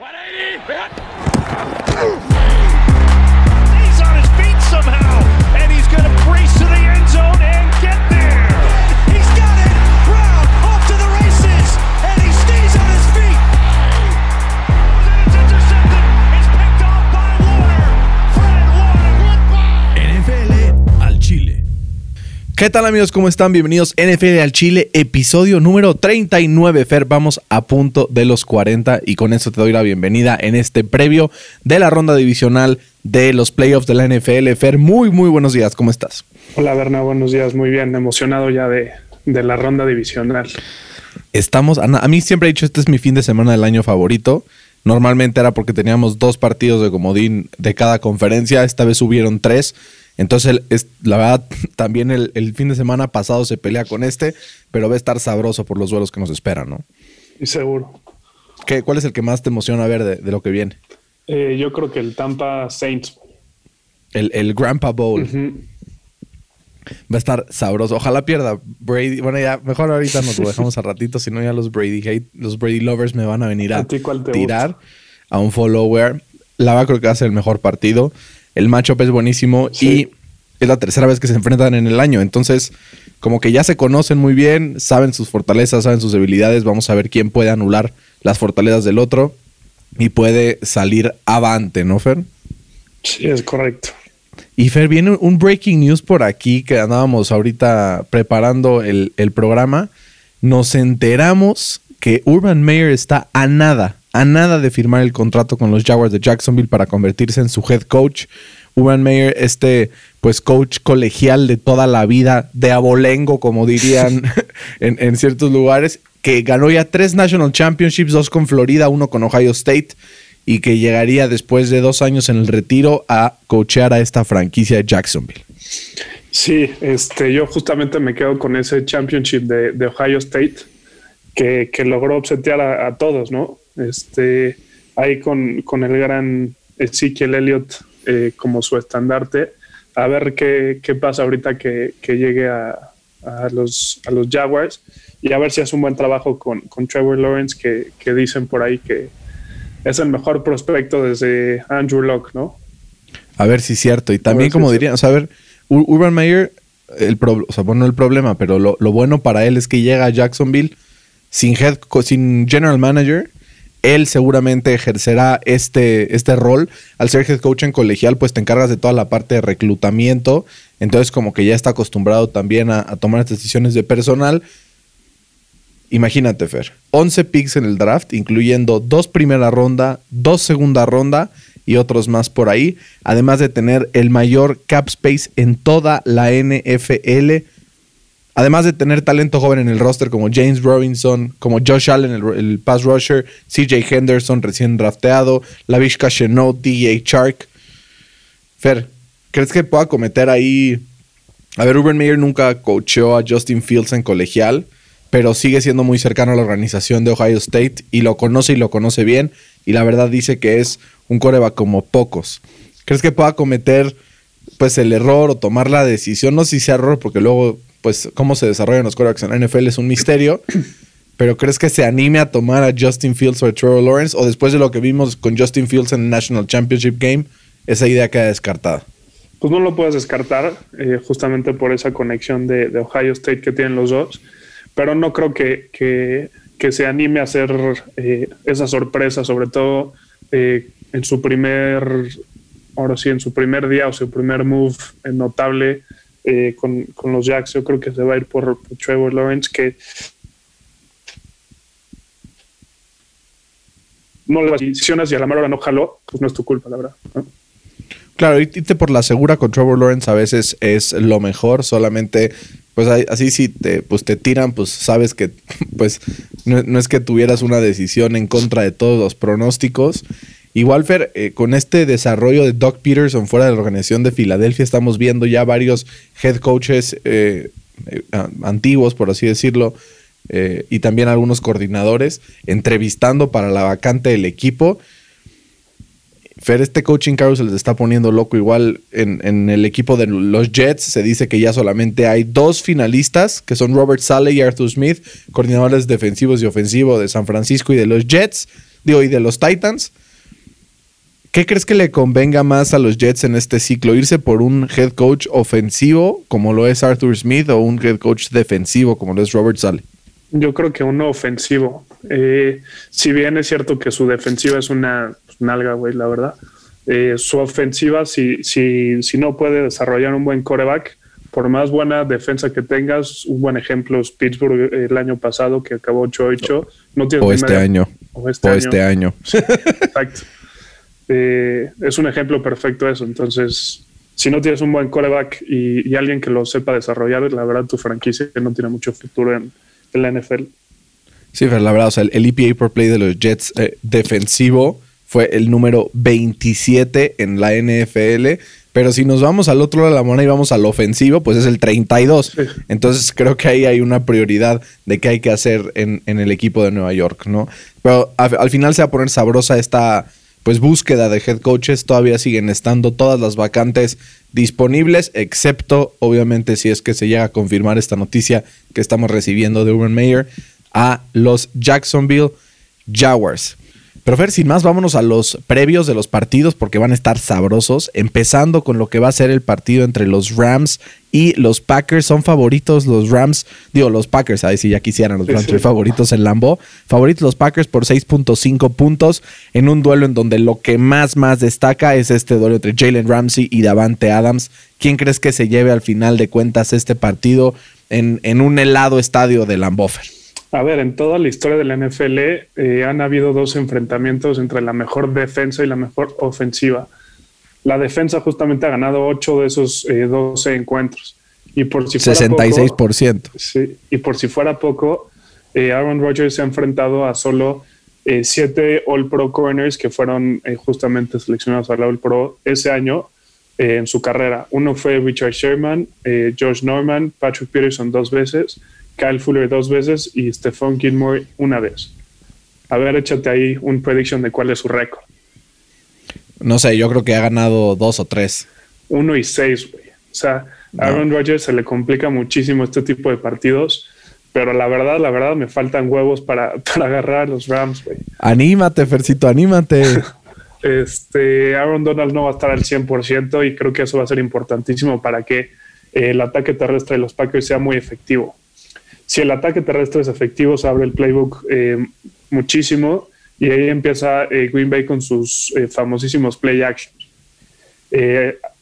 180! ¿Qué tal amigos? ¿Cómo están? Bienvenidos NFL al Chile, episodio número 39. Fer, vamos a punto de los 40 y con eso te doy la bienvenida en este previo de la ronda divisional de los playoffs de la NFL. Fer, muy, muy buenos días. ¿Cómo estás? Hola Berna, buenos días, muy bien, emocionado ya de, de la ronda divisional. Estamos, a, a mí siempre he dicho, este es mi fin de semana del año favorito. Normalmente era porque teníamos dos partidos de comodín de cada conferencia, esta vez hubieron tres. Entonces, es, la verdad, también el, el fin de semana pasado se pelea con este, pero va a estar sabroso por los duelos que nos esperan, ¿no? Y seguro. ¿Qué, ¿Cuál es el que más te emociona ver de, de lo que viene? Eh, yo creo que el Tampa Saints. El, el Grandpa Bowl. Va a estar sabroso. Ojalá pierda Brady. Bueno, ya, mejor ahorita nos lo dejamos a ratito, si no ya los Brady hate, los Brady lovers me van a venir a, ¿A ti cuál te tirar a un follower. La verdad creo que va a ser el mejor partido. El matchup es buenísimo Sí. Es la tercera vez que se enfrentan en el año. Entonces, como que ya se conocen muy bien, saben sus fortalezas, saben sus debilidades. Vamos a ver quién puede anular las fortalezas del otro y puede salir avante, ¿no, Fer? Sí, es correcto. Y Fer, viene un breaking news por aquí que andábamos ahorita preparando el, el programa. Nos enteramos que Urban Meyer está a nada, a nada de firmar el contrato con los Jaguars de Jacksonville para convertirse en su head coach. Urban Meyer, este pues coach colegial de toda la vida, de abolengo, como dirían en, en ciertos lugares, que ganó ya tres National Championships, dos con Florida, uno con Ohio State y que llegaría después de dos años en el retiro a coachear a esta franquicia de Jacksonville. Sí, este, yo justamente me quedo con ese championship de, de Ohio State que, que logró obsetear a, a todos, ¿no? Este, ahí con, con el gran Ezekiel Elliott eh, como su estandarte. A ver qué, qué pasa ahorita que, que llegue a, a los, a los Jaguars y a ver si hace un buen trabajo con, con Trevor Lawrence, que, que dicen por ahí que es el mejor prospecto desde Andrew Locke, ¿no? A ver si es cierto. Y también, si como es dirían, o sea, a ver, Ur- Urban Meyer, el pro- o sea, bueno, el problema, pero lo, lo bueno para él es que llega a Jacksonville sin head, sin general manager. Él seguramente ejercerá este, este rol. Al ser head coach en colegial, pues te encargas de toda la parte de reclutamiento. Entonces, como que ya está acostumbrado también a, a tomar estas decisiones de personal. Imagínate, Fer. 11 picks en el draft, incluyendo dos primera ronda, dos segunda ronda y otros más por ahí. Además de tener el mayor cap space en toda la NFL. Además de tener talento joven en el roster como James Robinson, como Josh Allen, el, el pass rusher, CJ Henderson recién drafteado, Lavishka Chenault, DJ Chark. Fer, ¿crees que pueda cometer ahí a ver, Urban Meyer nunca coacheó a Justin Fields en colegial, pero sigue siendo muy cercano a la organización de Ohio State y lo conoce y lo conoce bien. Y la verdad dice que es un coreback como pocos. ¿Crees que pueda cometer pues el error o tomar la decisión? No sé si sea error, porque luego, pues, cómo se desarrollan los corebacks en la NFL es un misterio. Pero ¿crees que se anime a tomar a Justin Fields o a Trevor Lawrence? O después de lo que vimos con Justin Fields en el National Championship Game, esa idea queda descartada. pues no lo puedes descartar, eh, justamente por esa conexión de, de Ohio State que tienen los dos, pero no creo que, que, que se anime a hacer eh, esa sorpresa, sobre todo eh, en su primer, ahora sí, en su primer día o su primer move notable eh, con, con los Jacks. Yo creo que se va a ir por, Trevor Lawrence, que no le decisiones y a la mera hora no jaló, pues no es tu culpa, la verdad. ¿no? Claro, irte por la segura con Trevor Lawrence a veces es lo mejor, solamente pues así si te, pues te tiran, pues sabes que pues no, no es que tuvieras una decisión en contra de todos los pronósticos. Igual, Fer, eh, con este desarrollo de Doc Peterson fuera de la organización de Filadelfia, estamos viendo ya varios head coaches eh, eh, antiguos, por así decirlo, y también algunos coordinadores entrevistando para la vacante del equipo. Fer, este coaching caro se les está poniendo loco. Igual en, en, el equipo de los Jets se dice que ya solamente hay dos finalistas, que son Robert Sale y Arthur Smith, coordinadores defensivos y ofensivos de San Francisco y de los Jets, digo, y de los Titans. ¿Qué crees que le convenga más a los Jets en este ciclo? ¿Irse por un head coach ofensivo como lo es Arthur Smith o un head coach defensivo como lo es Robert Sale? Yo creo que uno ofensivo. Eh, si bien es cierto que su defensiva es una nalga, güey, la verdad. Eh, su ofensiva, si, si, si no puede desarrollar un buen coreback, por más buena defensa que tengas, un buen ejemplo es Pittsburgh el año pasado que acabó 8-8. No tiene o, este año. o este año. este año. Exacto. Eh, es un ejemplo perfecto eso. Entonces, si no tienes un buen coreback y, alguien que lo sepa desarrollar, la verdad tu franquicia no tiene mucho futuro en, la NFL. Sí, pero la verdad, o sea, el, EPA por play de los Jets eh, defensivo fue el número 27 en la NFL. Pero si nos vamos al otro lado de la moneda y vamos al ofensivo, pues es el 32. Entonces creo que ahí hay una prioridad de qué hay que hacer en, el equipo de Nueva York, ¿no? Pero al, final se va a poner sabrosa esta pues búsqueda de head coaches. Todavía siguen estando todas las vacantes disponibles, excepto obviamente si es que se llega a confirmar esta noticia que estamos recibiendo de Urban Meyer a los Jacksonville Jaguars. Pero Fer, sin más, vámonos a los previos de los partidos porque van a estar sabrosos. Empezando con lo que va a ser el partido entre los Rams y los Packers. Son favoritos los Rams, digo los Packers, ahí si ya quisieran los Rams, favoritos en Lambo. Favoritos los Packers por 6.5 puntos en un duelo en donde lo que más, más destaca es este duelo entre Jalen Ramsey y Davante Adams. ¿Quién crees que se lleve al final de cuentas este partido en, en un helado estadio de Lambofer? A ver, en toda la historia de la NFL eh, han habido dos enfrentamientos entre la mejor defensa y la mejor ofensiva. La defensa justamente ha ganado ocho de esos 12 eh, encuentros. Y por si fuera 66%. Poco, sí, y por si fuera poco, eh, Aaron Rodgers se ha enfrentado a solo siete All Pro Corners que fueron justamente seleccionados al All Pro ese año en su carrera. Uno fue Richard Sherman, George Norman, Patrick Peterson dos veces Kyle Fuller dos veces y Stephon Gilmore una vez. A ver, échate ahí un prediction de cuál es su récord. No sé, yo creo que ha ganado dos o tres. Uno y seis, güey. O sea, a Aaron Rodgers se le complica muchísimo este tipo de partidos, pero la verdad, la verdad, me faltan huevos para, agarrar a los Rams, güey. Anímate, Fercito, anímate. este, Aaron Donald no va a estar al 100% y creo que eso va a ser importantísimo para que el ataque terrestre de los Packers sea muy efectivo si el ataque terrestre es efectivo, se abre el playbook eh, muchísimo y ahí empieza eh, Green Bay con sus eh, famosísimos play actions.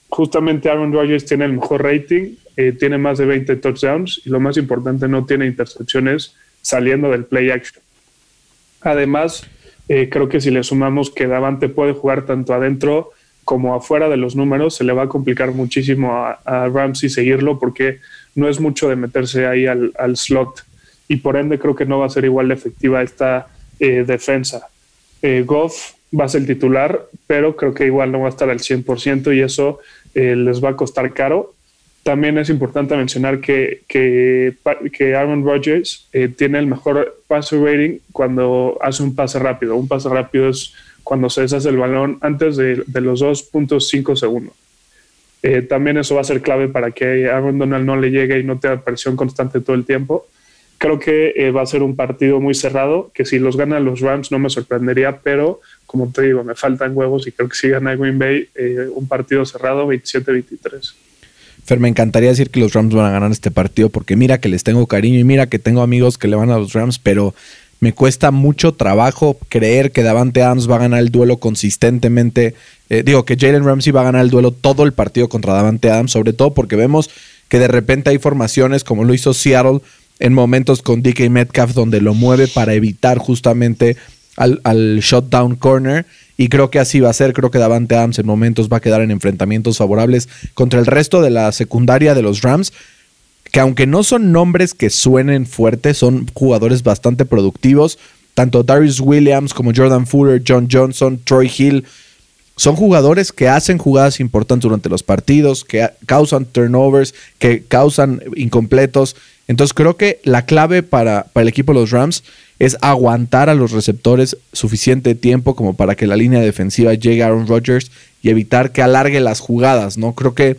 justamente Aaron Rodgers tiene el mejor rating, tiene más de 20 touchdowns y lo más importante, no tiene intercepciones saliendo del play action. Además, creo que si le sumamos que Davante puede jugar tanto adentro como afuera de los números, se le va a complicar muchísimo a, a Ramsey seguirlo porque no es mucho de meterse ahí al, slot y por ende creo que no va a ser igual efectiva esta eh, defensa. Eh, Goff va a ser titular, pero creo que igual no va a estar al 100% y eso eh, les va a costar caro. También es importante mencionar que, que, Aaron Rodgers tiene el mejor passer rating cuando hace un pase rápido. Un pase rápido es cuando se deshace el balón antes de, de los 2.5 segundos. Eh, también eso va a ser clave para que Aaron Donald no le llegue y no tenga presión constante todo el tiempo. Creo que eh, va a ser un partido muy cerrado, que si los ganan los Rams no me sorprendería, pero como te digo, me faltan huevos y creo que si gana Green Bay, eh, un partido cerrado 27-23. Fer, me encantaría decir que los Rams van a ganar este partido porque mira que les tengo cariño y mira que tengo amigos que le van a los Rams, pero me cuesta mucho trabajo creer que Davante Adams va a ganar el duelo consistentemente. Eh, digo que Jalen Ramsey va a ganar el duelo todo el partido contra Davante Adams, sobre todo porque vemos que de repente hay formaciones como lo hizo Seattle en momentos con DK Metcalf donde lo mueve para evitar justamente al, al shutdown corner. Y creo que así va a ser. Creo que Davante Adams en momentos va a quedar en enfrentamientos favorables contra el resto de la secundaria de los Rams que aunque no son nombres que suenen fuertes, son jugadores bastante productivos. Tanto Darius Williams como Jordan Fuller, John Johnson, Troy Hill, son jugadores que hacen jugadas importantes durante los partidos, que causan turnovers, que causan incompletos, Entonces creo que la clave para, para el equipo de los Rams es aguantar a los receptores suficiente tiempo como para que la línea defensiva llegue a Aaron Rodgers y evitar que alargue las jugadas, ¿no? Creo que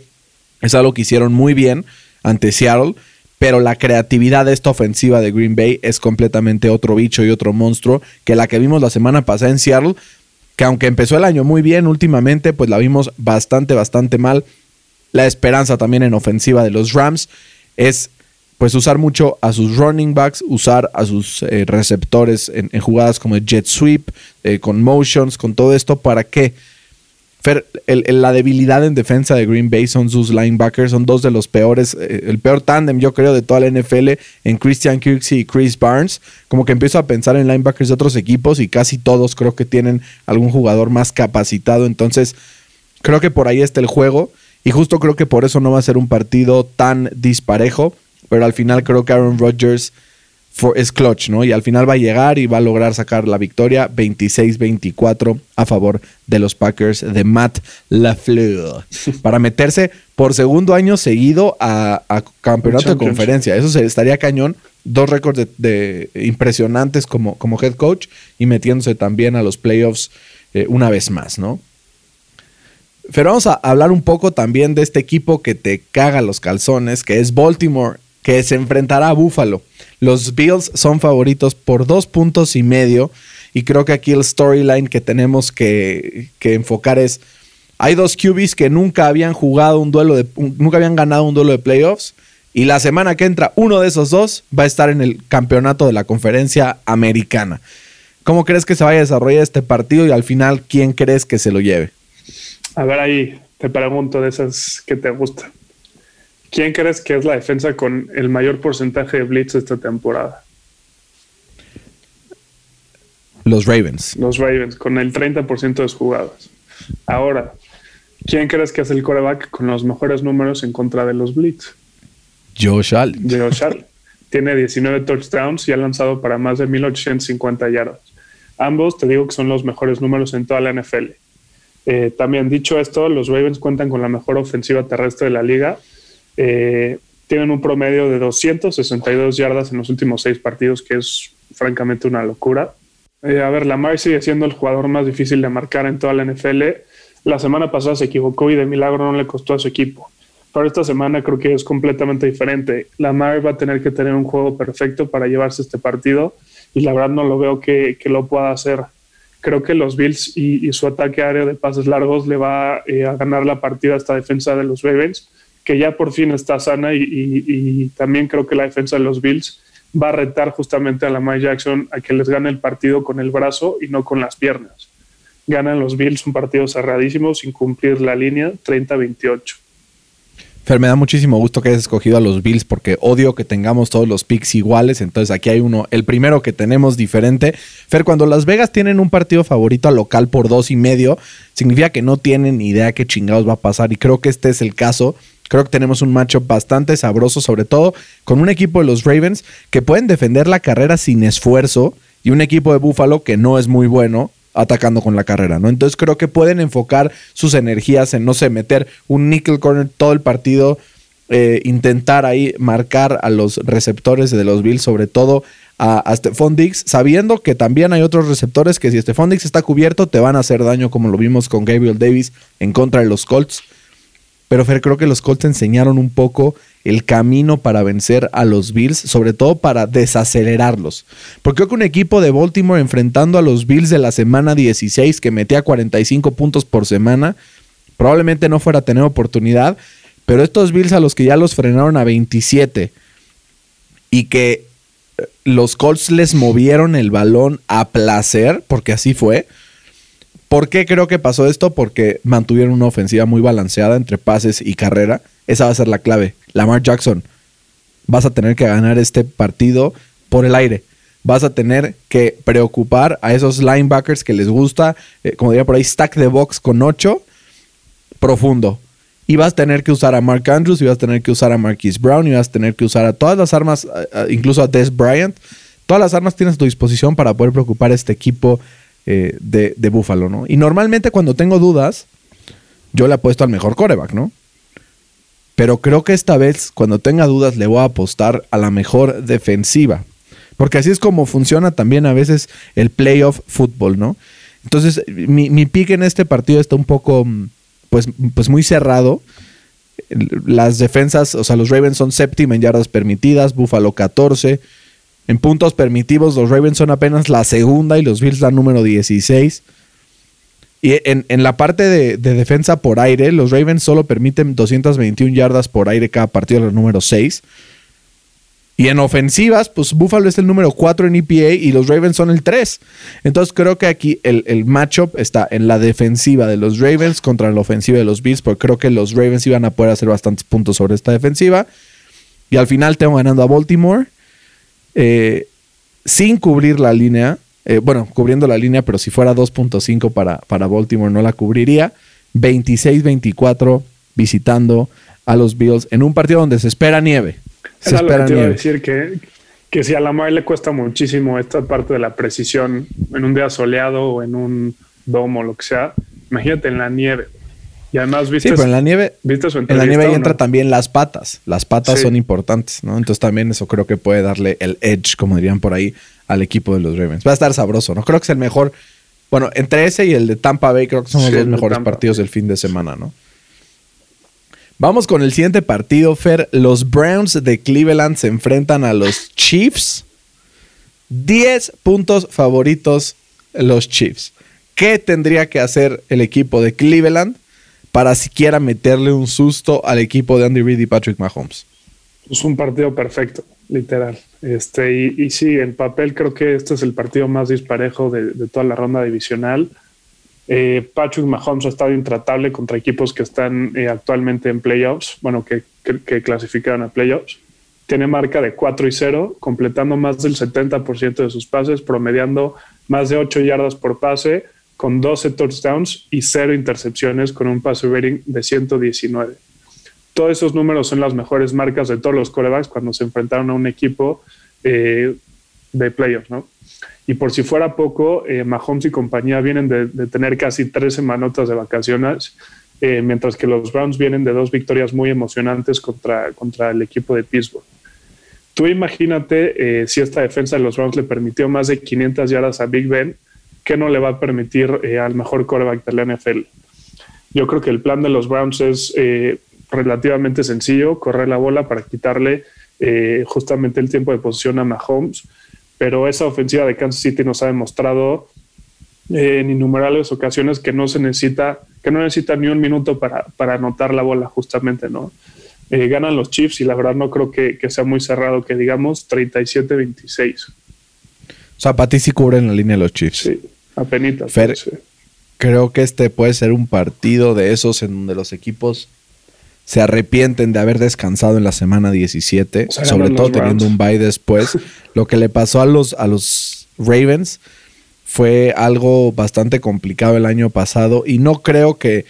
es algo que hicieron muy bien ante Seattle, pero la creatividad de esta ofensiva de Green Bay es completamente otro bicho y otro monstruo que la que vimos la semana pasada en Seattle, que aunque empezó el año muy bien últimamente, pues la vimos bastante, bastante mal. La esperanza también en ofensiva de los Rams es pues usar mucho a sus running backs, usar a sus eh, receptores en, jugadas como el jet sweep, eh, con motions, con todo esto, ¿para qué? Fer, la debilidad en defensa de Green Bay son sus linebackers, son dos de los peores, eh, el peor tándem yo creo de toda la NFL en Christian Kirksey y Chris Barnes. Como que empiezo a pensar en linebackers de otros equipos y casi todos creo que tienen algún jugador más capacitado, entonces creo que por ahí está el juego y justo creo que por eso no va a ser un partido tan disparejo pero al final creo que Aaron Rodgers es clutch, ¿no? Y al final va a llegar y va a lograr sacar la victoria 26-24 a favor de los Packers de Matt LaFleur para meterse por segundo año seguido a, campeonato de conferencia. Eso se, estaría cañón. Dos récords de, impresionantes como, como head coach y metiéndose también a los playoffs eh, una vez más, ¿no? Pero vamos a hablar un poco también de este equipo que te caga los calzones, que es Baltimore que se enfrentará a Buffalo. Los Bills son favoritos por dos puntos y medio. Y creo que aquí el storyline que tenemos que, enfocar es: hay dos QBs que nunca habían jugado un duelo de. nunca habían ganado un duelo de playoffs. Y la semana que entra, uno de esos dos va a estar en el campeonato de la conferencia americana. ¿Cómo crees que se vaya a desarrollar este partido y al final quién crees que se lo lleve? A ver, ahí te pregunto de esas que te gustan. ¿Quién crees que es la defensa con el mayor porcentaje de blitz esta temporada? Los Ravens. Los Ravens, con el 30% de sus jugadas. Ahora, ¿quién crees que es el coreback con los mejores números en contra de los blitz? Josh Allen. Josh Allen. Tiene 19 touchdowns y ha lanzado para más de 1850 yardas. Ambos te digo que son los mejores números en toda la NFL. Eh, también dicho esto, los Ravens cuentan con la mejor ofensiva terrestre de la liga eh, tienen un promedio de 262 yardas en los últimos seis partidos, que es francamente una locura. Eh, a ver, Lamar sigue siendo el jugador más difícil de marcar en toda la NFL. La semana pasada se equivocó y de milagro no le costó a su equipo. Pero esta semana creo que es completamente diferente. Lamar va a tener que tener un juego perfecto para llevarse este partido y la verdad no lo veo que, lo pueda hacer. Creo que los Bills y, su ataque aéreo de pases largos le va eh, a ganar la partida a esta defensa de los Ravens que ya por fin está sana y, también creo que la defensa de los Bills va a retar justamente a la Mike Jackson a que les gane el partido con el brazo y no con las piernas. Ganan los Bills un partido cerradísimo sin cumplir la línea 30-28. Fer, me da muchísimo gusto que hayas escogido a los Bills porque odio que tengamos todos los picks iguales. Entonces aquí hay uno, el primero que tenemos diferente. Fer, cuando Las Vegas tienen un partido favorito al local por dos y medio, significa que no tienen idea qué chingados va a pasar. Y creo que este es el caso Creo que tenemos un matchup bastante sabroso, sobre todo con un equipo de los Ravens que pueden defender la carrera sin esfuerzo y un equipo de Buffalo que no es muy bueno atacando con la carrera, ¿no? Entonces creo que pueden enfocar sus energías en, no sé, meter un nickel corner todo el partido, eh, intentar ahí marcar a los receptores de los Bills, sobre todo a, a Stephon Diggs, sabiendo que también hay otros receptores que si Stephon Diggs está cubierto te van a hacer daño, como lo vimos con Gabriel Davis en contra de los Colts. Pero Fer, creo que los Colts enseñaron un poco el camino para vencer a los Bills, sobre todo para desacelerarlos. Porque creo que un equipo de Baltimore enfrentando a los Bills de la semana 16 que metía 45 puntos por semana, probablemente no fuera a tener oportunidad, pero estos Bills a los que ya los frenaron a 27 y que eh, los Colts les movieron el balón a placer, porque así fue, ¿Por qué creo que pasó esto? Porque mantuvieron una ofensiva muy balanceada entre pases y carrera. Esa va a ser la clave. Lamar Jackson, vas a tener que ganar este partido por el aire. Vas a tener que preocupar a esos linebackers que les gusta, eh, como diría por ahí, stack de box con 8, profundo. Y vas a tener que usar a Mark Andrews, y vas a tener que usar a Marquise Brown, y vas a tener que usar a todas las armas, incluso a Des Bryant. Todas las armas tienes a tu disposición para poder preocupar a este equipo eh, de, Buffalo, ¿no? Y normalmente cuando tengo dudas, yo le apuesto al mejor coreback, ¿no? Pero creo que esta vez, cuando tenga dudas, le voy a apostar a la mejor defensiva. Porque así es como funciona también a veces el playoff fútbol, ¿no? Entonces, mi, mi pick en este partido está un poco, pues, pues muy cerrado. Las defensas, o sea, los Ravens son séptima en yardas permitidas, Buffalo 14. En puntos permitidos, los Ravens son apenas la segunda y los Bills la número 16. Y en, en la parte de, de, defensa por aire, los Ravens solo permiten 221 yardas por aire cada partido, la número 6. Y en ofensivas, pues Buffalo es el número 4 en EPA y los Ravens son el 3. Entonces creo que aquí el, el matchup está en la defensiva de los Ravens contra la ofensiva de los Bills, porque creo que los Ravens iban a poder hacer bastantes puntos sobre esta defensiva. Y al final tengo ganando a Baltimore eh, sin cubrir la línea. Eh, bueno, cubriendo la línea, pero si fuera 2.5 para, para Baltimore no la cubriría. 26-24 visitando a los Bills en un partido donde se espera nieve. Se Era lo espera que te iba a nieve. decir que, que si a la Lamar le cuesta muchísimo esta parte de la precisión en un día soleado o en un domo o lo que sea, imagínate en la nieve. Y además viste, Sí, pero en la nieve, ¿viste su en la nieve ahí o entra no? también las patas. Las patas Sí. son importantes, ¿no? Entonces también eso creo que puede darle el edge, como dirían por ahí, al equipo de los Ravens. Va a estar sabroso, ¿no? Creo que es el mejor. Bueno, entre ese y el de Tampa Bay, creo que son Sí, los dos mejores Tampa. partidos del fin de semana, ¿no? Vamos con el siguiente partido, Fer. Los Browns de Cleveland se enfrentan a los Chiefs. 10 puntos favoritos los Chiefs. ¿Qué tendría que hacer el equipo de Cleveland para siquiera meterle un susto al equipo de Andy Reid y Patrick Mahomes? Es un partido perfecto, literal. Este, y, sí, en papel creo que este es el partido más disparejo de, toda la ronda divisional. Eh, Patrick Mahomes ha estado intratable contra equipos que están eh, actualmente en playoffs, bueno, que, que, que clasificaron a playoffs. Tiene marca de 4 y 0, completando más del 70% de sus pases, promediando más de 8 yardas por pase, con 12 touchdowns y 0 intercepciones, con un pase rating de 119 todos esos números son las mejores marcas de todos los corebacks cuando se enfrentaron a un equipo eh, de playoffs, ¿no? Y por si fuera poco, eh, Mahomes y compañía vienen de, tener casi tres semanotas de vacaciones, eh, mientras que los Browns vienen de dos victorias muy emocionantes contra, contra el equipo de Pittsburgh. Tú imagínate si esta defensa de los Browns le permitió más de 500 yardas a Big Ben, ¿qué no le va a permitir eh, al mejor coreback de la NFL? Yo creo que el plan de los Browns es eh, relativamente sencillo, correr la bola para quitarle eh, justamente el tiempo de posición a Mahomes, pero esa ofensiva de Kansas City nos ha demostrado en innumerables ocasiones que no se necesita, que no necesita ni un minuto para, para anotar la bola justamente, ¿no? Eh, ganan los Chiefs y la verdad no creo que, que sea muy cerrado, que digamos 37-26. O sea, para ti sí cubren la línea de los Chiefs. Sí, apenitas. Fer, sí. Creo que este puede ser un partido de esos en donde los equipos se arrepienten de haber descansado en la semana 17, O sea, sobre todo teniendo un bye después. Lo que le pasó a los, a los Ravens fue algo bastante complicado el año pasado y no creo que,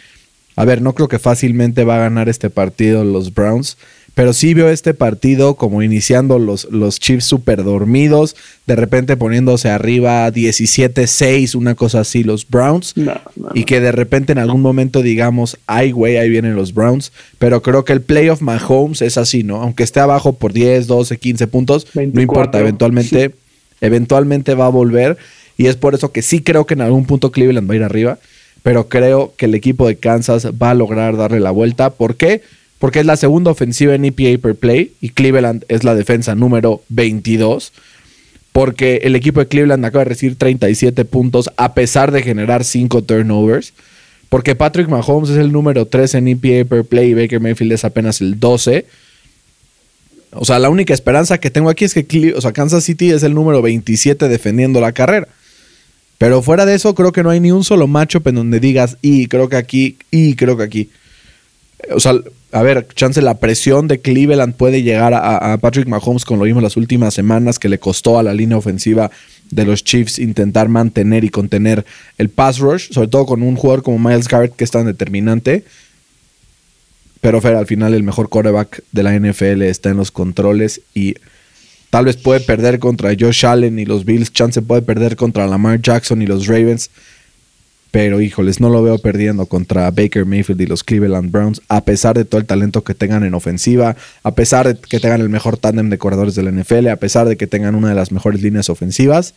a ver, no creo que fácilmente va a ganar este partido los Browns, pero sí veo este partido como iniciando los, los Chiefs súper dormidos, de repente poniéndose arriba 17-6, una cosa así, los Browns No, no, y que de repente en algún momento digamos, ay, güey, ahí vienen los Browns. Pero creo que el playoff Mahomes es así, ¿no? Aunque esté abajo por 10, 12, 15 puntos, no 24. importa, eventualmente, eventualmente va a volver. Y es por eso que sí creo que en algún punto Cleveland va a ir arriba. Pero creo que el equipo de Kansas va a lograr darle la vuelta. ¿Por qué? Porque es la segunda ofensiva en EPA per play y Cleveland es la defensa número 22 porque el equipo de Cleveland acaba de recibir 37 puntos a pesar de generar 5 turnovers. Porque Patrick Mahomes es el número 3 en EPA per play y Baker Mayfield es apenas el 12. O sea, la única esperanza que tengo aquí es que Kansas City es el número 27 defendiendo la carrera. Pero fuera de eso, creo que no hay ni un solo matchup en donde digas, y creo que aquí, y creo que aquí. O sea, a ver, chance la presión de Cleveland puede llegar a, Patrick Mahomes, como lo vimos las últimas semanas, que le costó a la línea ofensiva de los Chiefs intentar mantener y contener el pass rush, sobre todo con un jugador como Miles Garrett que es tan determinante. Pero Fer, al final el mejor quarterback de la NFL está en los controles y tal vez puede perder contra Josh Allen y los Bills, chance puede perder contra Lamar Jackson y los Ravens. Pero híjoles, no lo veo perdiendo contra Baker Mayfield y los Cleveland Browns, a pesar de todo el talento que tengan en ofensiva, a pesar de que tengan el mejor tándem de corredores de la NFL, a pesar de que tengan una de las mejores líneas ofensivas.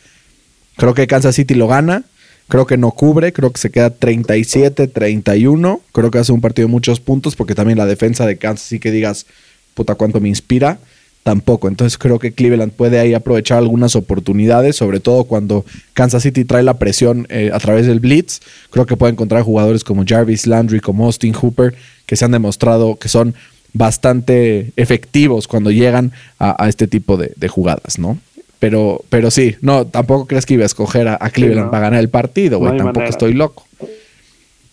Creo que Kansas City lo gana. Creo que no cubre, creo que se queda 37-31. Creo que hace un partido de muchos puntos porque también la defensa de Kansas sí que digas, puta, cuánto me inspira tampoco. Entonces creo que Cleveland puede ahí aprovechar algunas oportunidades, sobre todo cuando Kansas City trae la presión eh, a través del blitz. Creo que puede encontrar jugadores como Jarvis Landry, como Austin Hooper, que se han demostrado que son bastante efectivos cuando llegan a, este tipo de, jugadas, ¿no? Pero, pero sí, no, tampoco crees que iba a escoger a, Cleveland para ganar el partido, güey. tampoco estoy loco.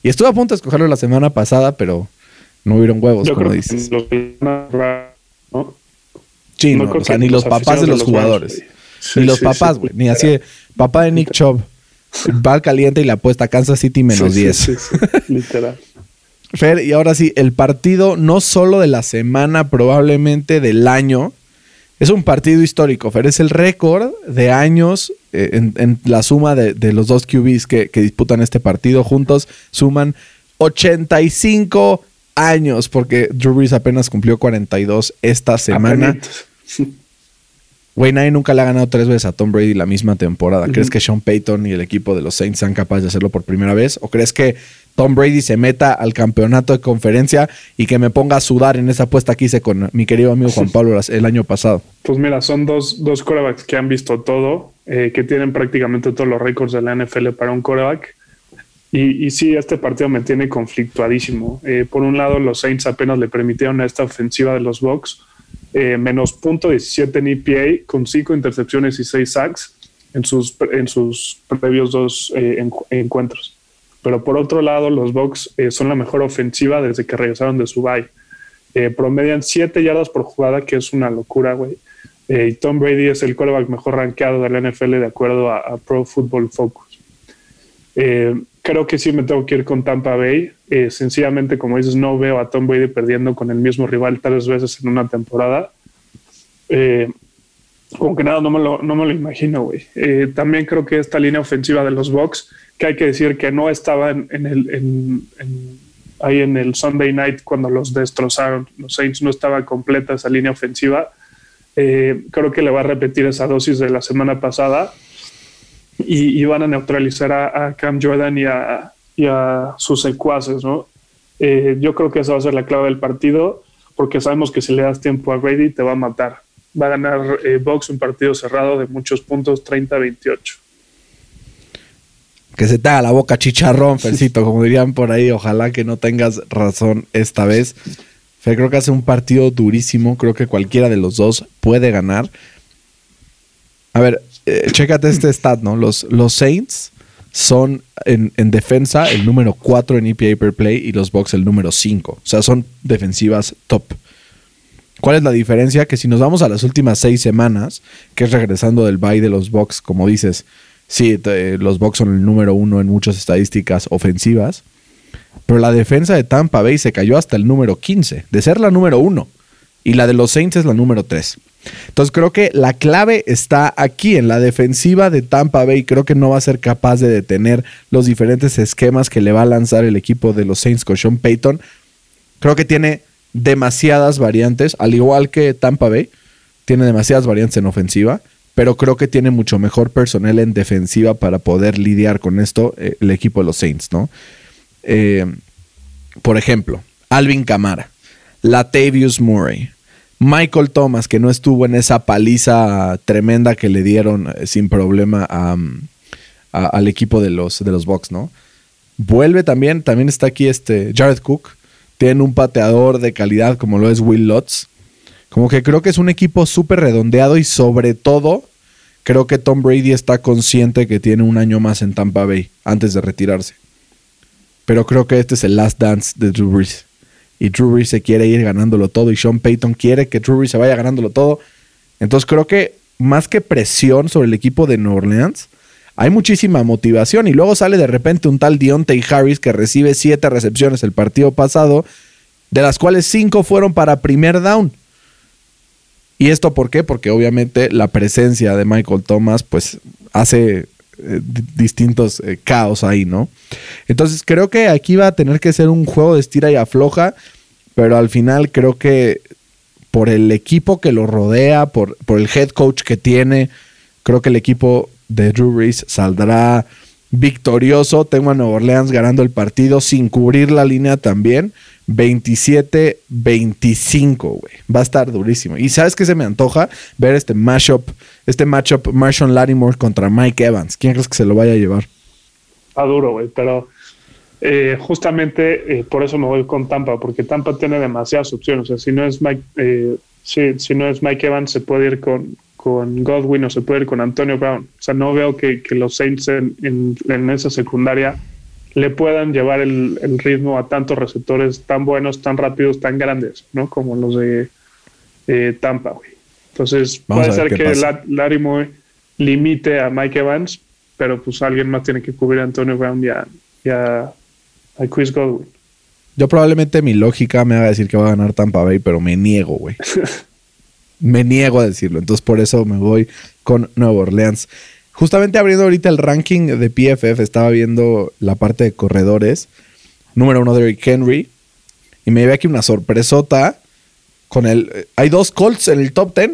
Y estuve a punto de escogerlo la semana pasada, pero no hubieron huevos, como dices. Sí, o sea, ni los papás de los, jugadores. ni los papás, güey. ni así, papá de Nick Chubb va al caliente y le apuesta a Kansas City menos 10. literal. Fer, y ahora sí, el partido no solo de la semana, probablemente del año. Es un partido histórico, Fer. Es el récord de años eh, en, la suma de, los dos QBs que, que disputan este partido juntos. Suman 85 años, porque Drew Brees apenas cumplió 42 esta semana. Güey, nadie nunca le ha ganado tres veces a Tom Brady la misma temporada. ¿Crees que Sean Payton y el equipo de los Saints sean capaces de hacerlo por primera vez? ¿O crees que Tom Brady se meta al campeonato de conferencia y que me ponga a sudar en esa apuesta que hice con mi querido amigo Juan Pablo el año pasado? Pues mira, son dos, dos corebacks que han visto todo, eh, que tienen prácticamente todos los récords de la NFL para un coreback. Y, y sí, este partido me tiene conflictuadísimo. Eh, por un lado, los Saints apenas le permitieron a esta ofensiva de los Bucks eh, menos punto 17 en EPA con 5 intercepciones y 6 sacks en sus, en sus previos dos eh, encuentros. Pero por otro lado, los Bucks eh, son la mejor ofensiva desde que regresaron de su bye. promedian 7 yardas por jugada, que es una locura, güey. y Tom Brady es el quarterback mejor rankeado de la NFL de acuerdo a, a Pro Football Focus creo que sí me tengo que ir con Tampa Bay. Eh, sencillamente, como dices, no veo a Tom Brady perdiendo con el mismo rival tres veces en una temporada. Eh, como que nada, no me lo, no me lo imagino, güey. Eh, también creo que esta línea ofensiva de los Bucks, que hay que decir que no estaba en, el, ahí en el Sunday night cuando los destrozaron. Los Saints no estaba completa esa línea ofensiva. creo que le va a repetir esa dosis de la semana pasada y, van a neutralizar a, Cam Jordan y a, sus secuaces, ¿no? Eh, yo creo que esa va a ser la clave del partido, porque sabemos que si le das tiempo a Brady te va a matar. Va a ganar eh, Box un partido cerrado de muchos puntos, 30-28. Que se te haga la boca chicharrón, Felcito, como dirían por ahí. Ojalá que no tengas razón esta vez. Fe, creo que hace un partido durísimo. Creo que cualquiera de los dos puede ganar. A ver, eh, chécate este stat, ¿no? Los, los Saints son en, defensa el número 4 en EPA per play y los Bucks el número 5. O sea, son defensivas top. ¿Cuál es la diferencia? Que si nos vamos a las últimas seis semanas, que es regresando del bye de los Bucks, como dices, sí, los Bucks son el número uno en muchas estadísticas ofensivas, pero la defensa de Tampa Bay se cayó hasta el número 15, de ser la número uno, y la de los Saints es la número 3. Entonces creo que la clave está aquí en la defensiva de Tampa Bay. Creo que no va a ser capaz de detener los diferentes esquemas que le va a lanzar el equipo de los Saints con Sean Payton. Creo que tiene demasiadas variantes, al igual que Tampa Bay, tiene demasiadas variantes en ofensiva, pero creo que tiene mucho mejor personal en defensiva para poder lidiar con esto eh, el equipo de los Saints, ¿no? Eh, por ejemplo, Alvin Camara, Latavius Murray, Michael Thomas, que no estuvo en esa paliza tremenda que le dieron eh, sin problema al equipo de los, de los Bucks, ¿no? Vuelve también, también está aquí este Jared Cook. Tiene un pateador de calidad como lo es Will Lutz. Como que creo que es un equipo súper redondeado y sobre todo creo que Tom Brady está consciente que tiene un año más en Tampa Bay antes de retirarse. Pero creo que este es el last dance de Drew Brees y Drew se quiere ir ganándolo todo y Sean Payton quiere que Drew se vaya ganándolo todo. Entonces creo que más que presión sobre el equipo de New Orleans, hay muchísima motivación y luego sale de repente un tal Deontay Harris que recibe siete recepciones el partido pasado, de las cuales cinco fueron para primer down. ¿Y esto por qué? Porque obviamente la presencia de Michael Thomas pues hace eh, di- distintos eh, caos ahí, ¿no? Entonces creo que aquí va a tener que ser un juego de estira y afloja, pero al final creo que por el equipo que lo rodea, por, por el head coach que tiene, creo que el equipo de Drew Brees saldrá victorioso. Tengo a Nueva Orleans ganando el partido sin cubrir la línea también. 27-25, güey. Va a estar durísimo. Y sabes que se me antoja ver este matchup, este matchup Marshall Lattimore contra Mike Evans. ¿Quién crees que se lo vaya a llevar? Está duro, güey, pero eh, justamente eh, por eso me voy con Tampa, porque Tampa tiene demasiadas opciones. O sea, si no es Mike, eh, si, no es Mike Evans, se puede ir con, con Godwin o se puede ir con Antonio Brown. O sea, no veo que, que los Saints en, en- en esa secundaria le puedan llevar el, el ritmo a tantos receptores tan buenos, tan rápidos, tan grandes, ¿no? Como los de eh, Tampa, güey. Entonces, Vamos puede ser que pasa. Limite a Mike Evans, pero pues alguien más tiene que cubrir a Antonio Brown y a, y a, a Chris Godwin. Yo probablemente mi lógica me haga decir que va a ganar Tampa Bay, pero me niego, güey. me niego a decirlo. Entonces por eso me voy con Nueva Orleans. Justamente abriendo ahorita el ranking de PFF, estaba viendo la parte de corredores. Número uno, Derrick Henry. Y me llevé aquí una sorpresota con el... eh, Hay dos Colts en el top 10.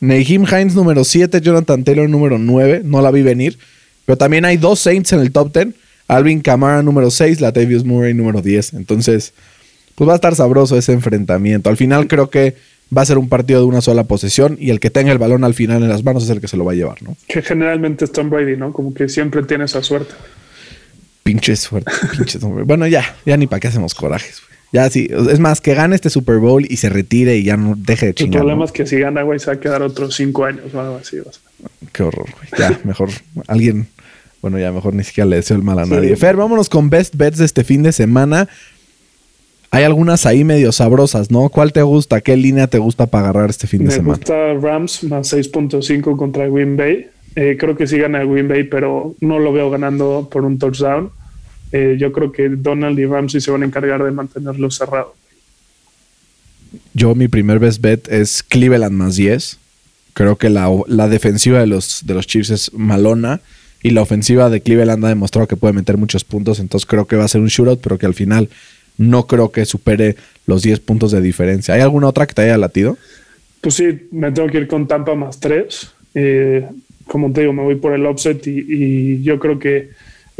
Naheem Hines número 7, Jonathan Taylor número 9. No la vi venir. Pero también hay dos Saints en el top 10. Alvin Kamara número 6, Latavius Murray número 10. Entonces, pues va a estar sabroso ese enfrentamiento. Al final creo que va a ser un partido de una sola posesión y el que tenga el balón al final en las manos es el que se lo va a llevar, ¿no? Que generalmente es Tom Brady, ¿no? Como que siempre tiene esa suerte. Pinche suerte, pinche hombre. Bueno, ya, ya ni para qué hacemos corajes, güey. Ya sí, es más, que gane este Super Bowl y se retire y ya no deje de El chingar. problema ¿no? es que si gana, güey, se va a quedar otros cinco años o algo así. o sea. Qué horror, güey. Ya, mejor alguien. Bueno, ya mejor ni siquiera le deseo el mal a Sí. nadie. Fer, vámonos con best bets de este fin de semana. Hay algunas ahí medio sabrosas, ¿no? ¿Cuál te gusta? ¿Qué línea te gusta para agarrar este fin de Me semana? gusta Rams más 6.5 contra Green Bay. Eh, creo que sí gana Green Bay, pero no lo veo ganando por un touchdown. Eh, yo creo que Donald y Ramsey se van a encargar de mantenerlo cerrado. Yo, mi primer best bet es Cleveland más 10. Creo que la, la defensiva de los, de los Chiefs es malona. Y la ofensiva de Cleveland ha demostrado que puede meter muchos puntos. Entonces creo que va a ser un shootout, pero que al final no creo que supere los 10 puntos de diferencia. ¿Hay alguna otra que te haya latido? Pues sí, me tengo que ir con Tampa más 3. como te digo, me voy por el offset y, y yo creo que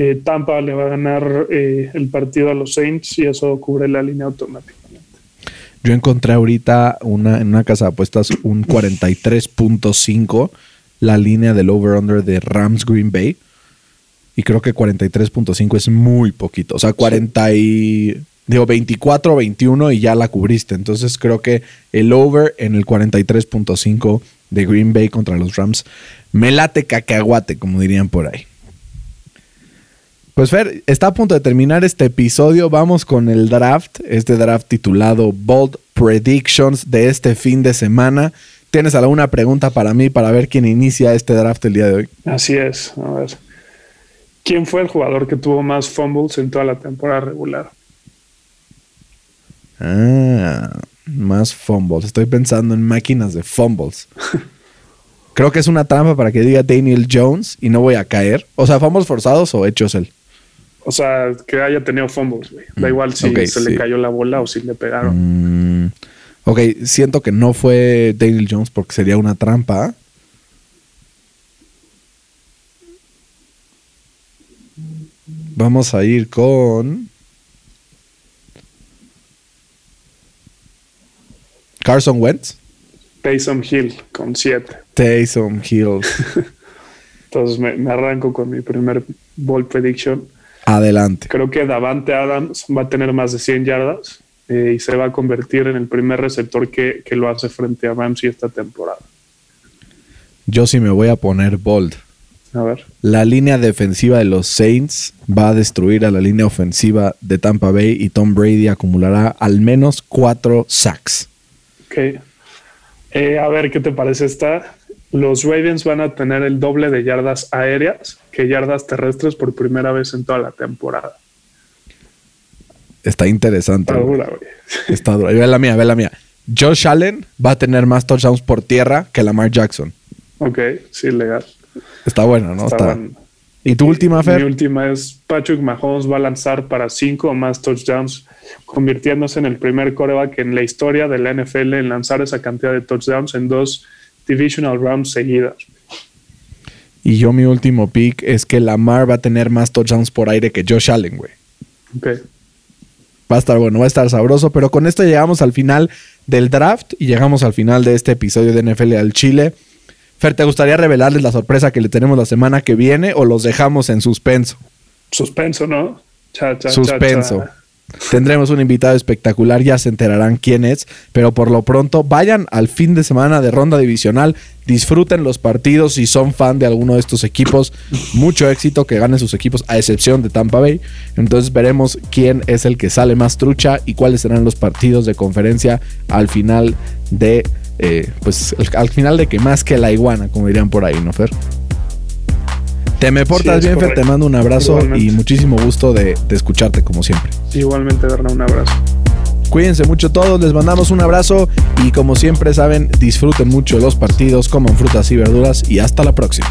eh, Tampa le va a ganar eh, el partido a los Saints y eso cubre la línea automáticamente. Yo encontré ahorita una, en una casa de apuestas un 43.5 la línea del over-under de Rams Green Bay. Y creo que 43.5 es muy poquito. O sea, 40 y... Digo, 24 21 y ya la cubriste. Entonces creo que el over en el 43.5 de Green Bay contra los Rams me late cacahuate, como dirían por ahí. Pues Fer, está a punto de terminar este episodio. Vamos con el draft, este draft titulado Bold Predictions de este fin de semana. ¿Tienes alguna pregunta para mí para ver quién inicia este draft el día de hoy? Así es. A ver. ¿Quién fue el jugador que tuvo más fumbles en toda la temporada regular? Ah, más fumbles. Estoy pensando en máquinas de fumbles. Creo que es una trampa para que diga Daniel Jones y no voy a caer. O sea, fumbles forzados o hechos él. O sea, que haya tenido fumbles, güey. Da igual si se sí. le cayó la bola o si le pegaron. Mm, ok, siento que no fue Daniel Jones porque sería una trampa. Vamos a ir con. Carson Wentz. Taysom Hill con 7. Taysom Hill. Entonces me, me arranco con mi primer ball prediction. Adelante. Creo que Davante Adams va a tener más de 100 yardas eh, y se va a convertir en el primer receptor que, que lo hace frente a Ramsey esta temporada. Yo sí me voy a poner bold. A ver. La línea defensiva de los Saints va a destruir a la línea ofensiva de Tampa Bay y Tom Brady acumulará al menos cuatro sacks. Ok. Eh, a ver qué te parece esta. Los Ravens van a tener el doble de yardas aéreas que yardas terrestres por primera vez en toda la temporada. Está interesante. Está dura, güey. Está dura. Ve la mía, ve la mía. Josh Allen va a tener más touchdowns por tierra que Lamar Jackson. Ok, sí, legal. Está bueno, ¿no? Está Está, bueno. ¿Y tu última, Fer? Mi última es Patrick Mahomes va a lanzar para cinco o más touchdowns, convirtiéndose en el primer coreback en la historia de la NFL en lanzar esa cantidad de touchdowns en dos divisional rounds seguidas. Y yo mi último pick es que Lamar va a tener más touchdowns por aire que Josh Allen, güey. Ok. Va a estar bueno, va a estar sabroso, pero con esto llegamos al final del draft y llegamos al final de este episodio de NFL al Chile. Fer, ¿te gustaría revelarles la sorpresa que le tenemos la semana que viene o los dejamos en suspenso? Suspenso, ¿no? Cha, cha, Suspenso. cha. Tendremos un invitado espectacular, ya se enterarán quién es, pero por lo pronto vayan al fin de semana de ronda divisional, disfruten los partidos si son fan de alguno de estos equipos, mucho éxito que ganen sus equipos a excepción de Tampa Bay, entonces veremos quién es el que sale más trucha y cuáles serán los partidos de conferencia al final de, eh, pues al final de que más que la iguana, como dirían por ahí, ¿no, Fer? Te me portas bien, Fer, te mando un abrazo Igualmente. y muchísimo gusto de, de escucharte como siempre. Igualmente, Berna, un abrazo. Cuídense mucho todos, les mandamos un abrazo y como siempre saben, disfruten mucho los partidos, coman frutas y verduras y hasta la próxima.